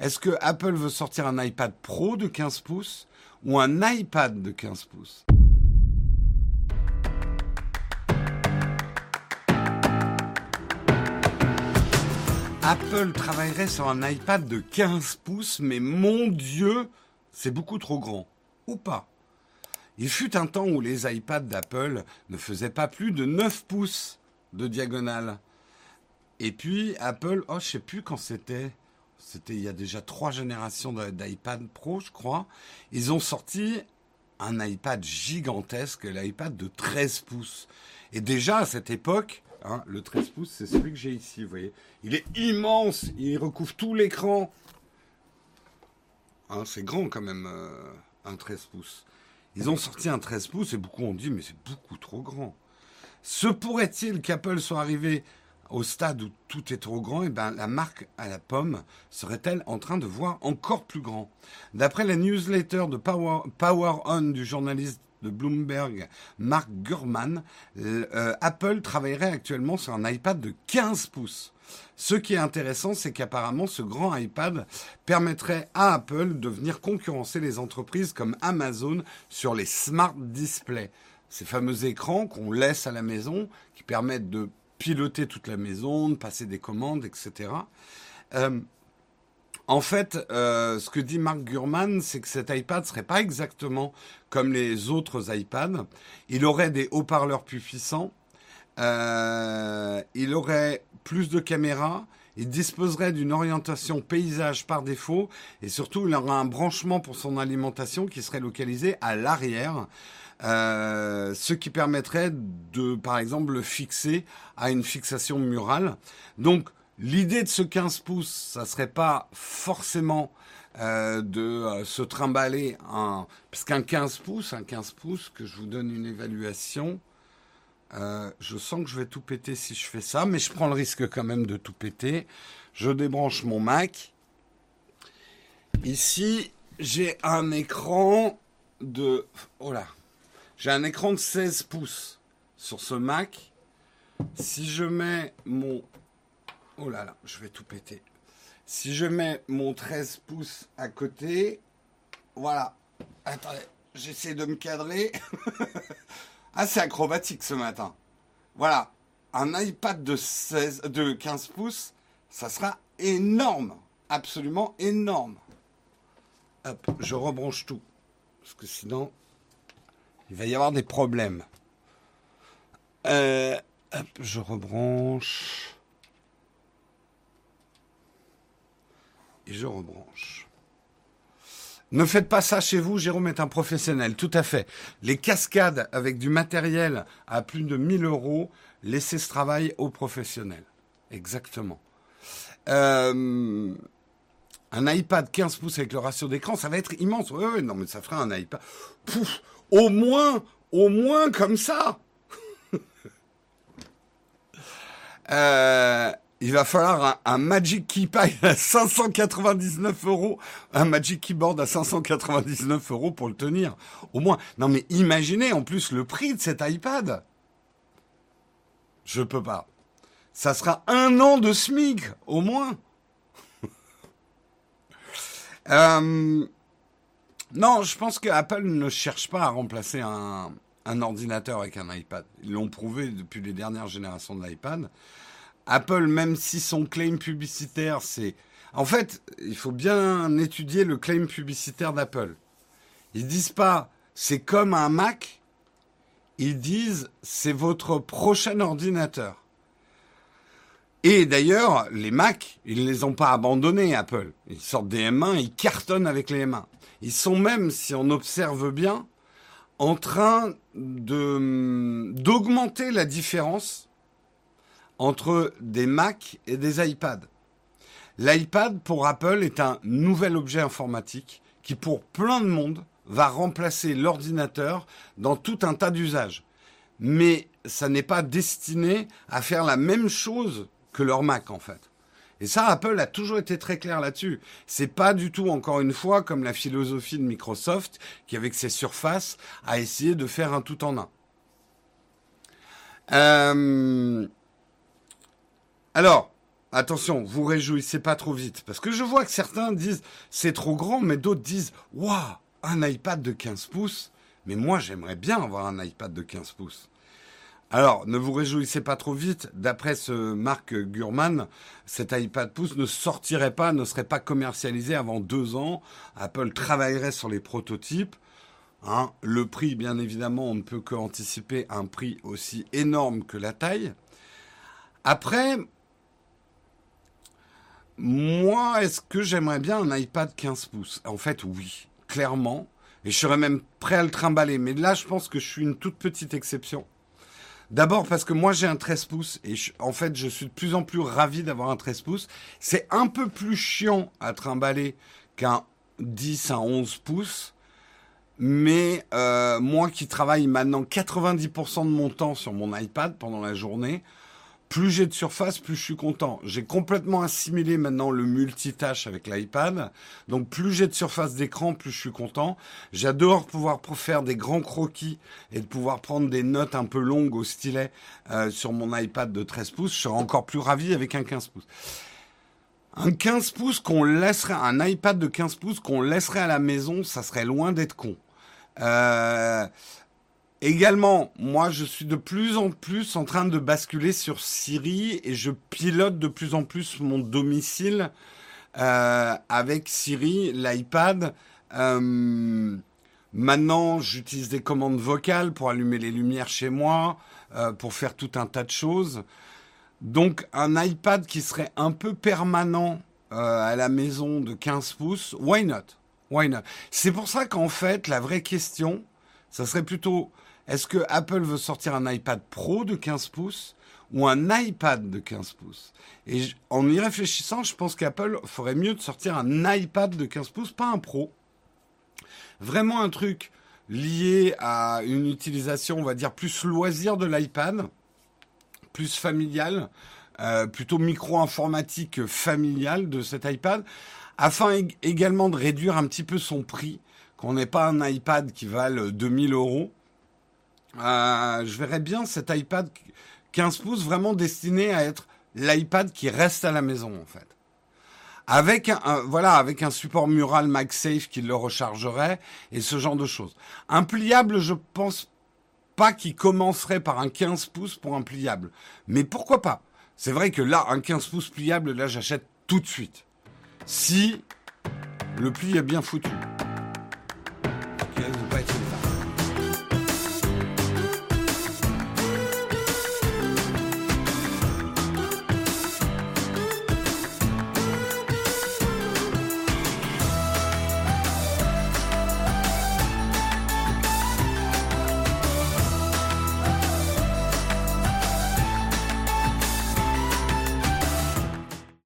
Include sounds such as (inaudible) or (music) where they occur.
Est-ce que Apple veut sortir un iPad Pro de 15 pouces ou un iPad de 15 pouces? Apple travaillerait sur un iPad de 15 pouces, mais mon Dieu, c'est beaucoup trop grand. Ou pas Il fut un temps où les iPads d'Apple ne faisaient pas plus de 9 pouces de diagonale. Et puis Apple, oh je sais plus quand c'était, c'était il y a déjà trois générations d'iPad Pro, je crois. Ils ont sorti un iPad gigantesque, l'iPad de 13 pouces. Et déjà à cette époque, hein, le 13 pouces, c'est celui que j'ai ici, vous voyez. Il est immense, il recouvre tout l'écran. Hein, c'est grand quand même, euh, un 13 pouces. Ils ont sorti un 13 pouces et beaucoup ont dit, mais c'est beaucoup trop grand. Se pourrait-il qu'Apple soit arrivé au stade où tout est trop grand, et eh ben, la marque à la pomme serait-elle en train de voir encore plus grand? D'après la newsletter de Power, Power On du journaliste de Bloomberg, Mark Gurman, euh, Apple travaillerait actuellement sur un iPad de 15 pouces. Ce qui est intéressant, c'est qu'apparemment ce grand iPad permettrait à Apple de venir concurrencer les entreprises comme Amazon sur les smart displays. Ces fameux écrans qu'on laisse à la maison, qui permettent de piloter toute la maison, passer des commandes, etc. Euh, en fait, euh, ce que dit Mark Gurman, c'est que cet iPad serait pas exactement comme les autres iPads. Il aurait des haut-parleurs plus puissants. Euh, il aurait plus de caméras. Il disposerait d'une orientation paysage par défaut. Et surtout, il aurait un branchement pour son alimentation qui serait localisé à l'arrière. Euh, ce qui permettrait de, par exemple, le fixer à une fixation murale. Donc, l'idée de ce 15 pouces, ça serait pas forcément euh, de euh, se trimballer un, parce qu'un 15 pouces, un 15 pouces, que je vous donne une évaluation, je sens que je vais tout péter si je fais ça, mais je prends le risque quand même de tout péter. Je débranche mon Mac. Ici, j'ai un écran de, oh là, j'ai un écran de 16 pouces sur ce Mac. Si je mets mon... Oh là là, je vais tout péter. Si je mets mon 13 pouces à côté, voilà. Attendez, j'essaie de me cadrer. (laughs) c'est acrobatique ce matin. Voilà. Un iPad de, 16, de 15 pouces, ça sera énorme. Absolument énorme. Hop, je rebranche tout. Parce que sinon, il va y avoir des problèmes. Euh, hop, je rebranche. Et je rebranche. Ne faites pas ça chez vous, Jérôme est un professionnel, tout à fait. Les cascades avec du matériel à plus de 1000 euros, laissez ce travail aux professionnels. Exactement. Euh, un iPad 15 pouces avec le ratio d'écran, ça va être immense. Oui, oui, non, mais ça fera un iPad. Pouf, au moins, au moins comme ça. (laughs) Euh, il va falloir un, Magic Keypad à 599 euros, un Magic Keyboard à 599 euros pour le tenir. Au moins. Non mais imaginez en plus le prix de cet iPad. Je peux pas. Ça sera un an de SMIC, au moins. (laughs) euh, non, je pense que Apple ne cherche pas à remplacer un, ordinateur avec un iPad. Ils l'ont prouvé depuis les dernières générations de l'iPad. Apple, même si son claim publicitaire, c'est... En fait, il faut bien étudier le claim publicitaire d'Apple. Ils disent pas c'est comme un Mac, ils disent c'est votre prochain ordinateur. Et d'ailleurs, les Mac, ils ne les ont pas abandonnés, Apple. Ils sortent des M1, ils cartonnent avec les M1. Ils sont même, si on observe bien, en train de d'augmenter la différence entre des Mac et des iPads. L'iPad pour Apple est un nouvel objet informatique qui pour plein de monde va remplacer l'ordinateur dans tout un tas d'usages. Mais ça n'est pas destiné à faire la même chose que leur Mac en fait. Et ça, Apple a toujours été très clair là-dessus. C'est pas du tout, encore une fois, comme la philosophie de Microsoft, qui avec ses surfaces a essayé de faire un tout en un. Euh, alors, attention, vous réjouissez pas trop vite. Parce que je vois que certains disent c'est trop grand, mais d'autres disent waouh, un iPad de 15 pouces. Mais moi, j'aimerais bien avoir un iPad de 15 pouces. Alors, ne vous réjouissez pas trop vite. D'après ce Marc Gurman, cet iPad pouce ne sortirait pas, ne serait pas commercialisé avant deux ans. Apple travaillerait sur les prototypes. Hein. le prix, bien évidemment, on ne peut qu'anticiper un prix aussi énorme que la taille. Après, moi, est-ce que j'aimerais bien un iPad 15 pouces? En fait, oui, clairement. Et je serais même prêt à le trimballer. Mais là, je pense que je suis une toute petite exception. D'abord parce que moi j'ai un 13 pouces et en fait je suis de plus en plus ravi d'avoir un 13 pouces. C'est un peu plus chiant à trimballer qu'un 10 à 11 pouces. Mais euh, moi qui travaille maintenant 90% de mon temps sur mon iPad pendant la journée, plus j'ai de surface, plus je suis content. J'ai complètement assimilé maintenant le multitâche avec l'iPad. Donc plus j'ai de surface d'écran, plus je suis content. J'adore pouvoir faire des grands croquis et de pouvoir prendre des notes un peu longues au stylet euh, sur mon iPad de 13 pouces. Je serais encore plus ravi avec un 15 pouces. Un 15 pouces qu'on laisserait, un iPad de 15 pouces qu'on laisserait à la maison, ça serait loin d'être con. Euh, Également, moi, je suis de plus en plus en train de basculer sur Siri et je pilote de plus en plus mon domicile euh, avec Siri, l'iPad. Euh, maintenant, j'utilise des commandes vocales pour allumer les lumières chez moi, euh, pour faire tout un tas de choses. Donc, un iPad qui serait un peu permanent à la maison de 15 pouces, why not? Why not? C'est pour ça qu'en fait, la vraie question, ça serait plutôt est-ce que Apple veut sortir un iPad Pro de 15 pouces ou un iPad de 15 pouces? Et en y réfléchissant, je pense qu'Apple ferait mieux de sortir un iPad de 15 pouces, pas un Pro. Vraiment un truc lié à une utilisation, on va dire, plus loisir de l'iPad, plus familial, euh, plutôt micro-informatique familial de cet iPad, afin également de réduire un petit peu son prix, qu'on n'ait pas un iPad qui vale 2000 euros euh, je verrais bien cet iPad 15 pouces vraiment destiné à être l'iPad qui reste à la maison en fait. Avec un, voilà, avec un support mural MagSafe qui le rechargerait et ce genre de choses. Un pliable, je pense pas qu'il commencerait par un 15 pouces pour un pliable. Mais pourquoi pas? C'est vrai que là, un 15 pouces pliable, là, j'achète tout de suite. Si le pli est bien foutu.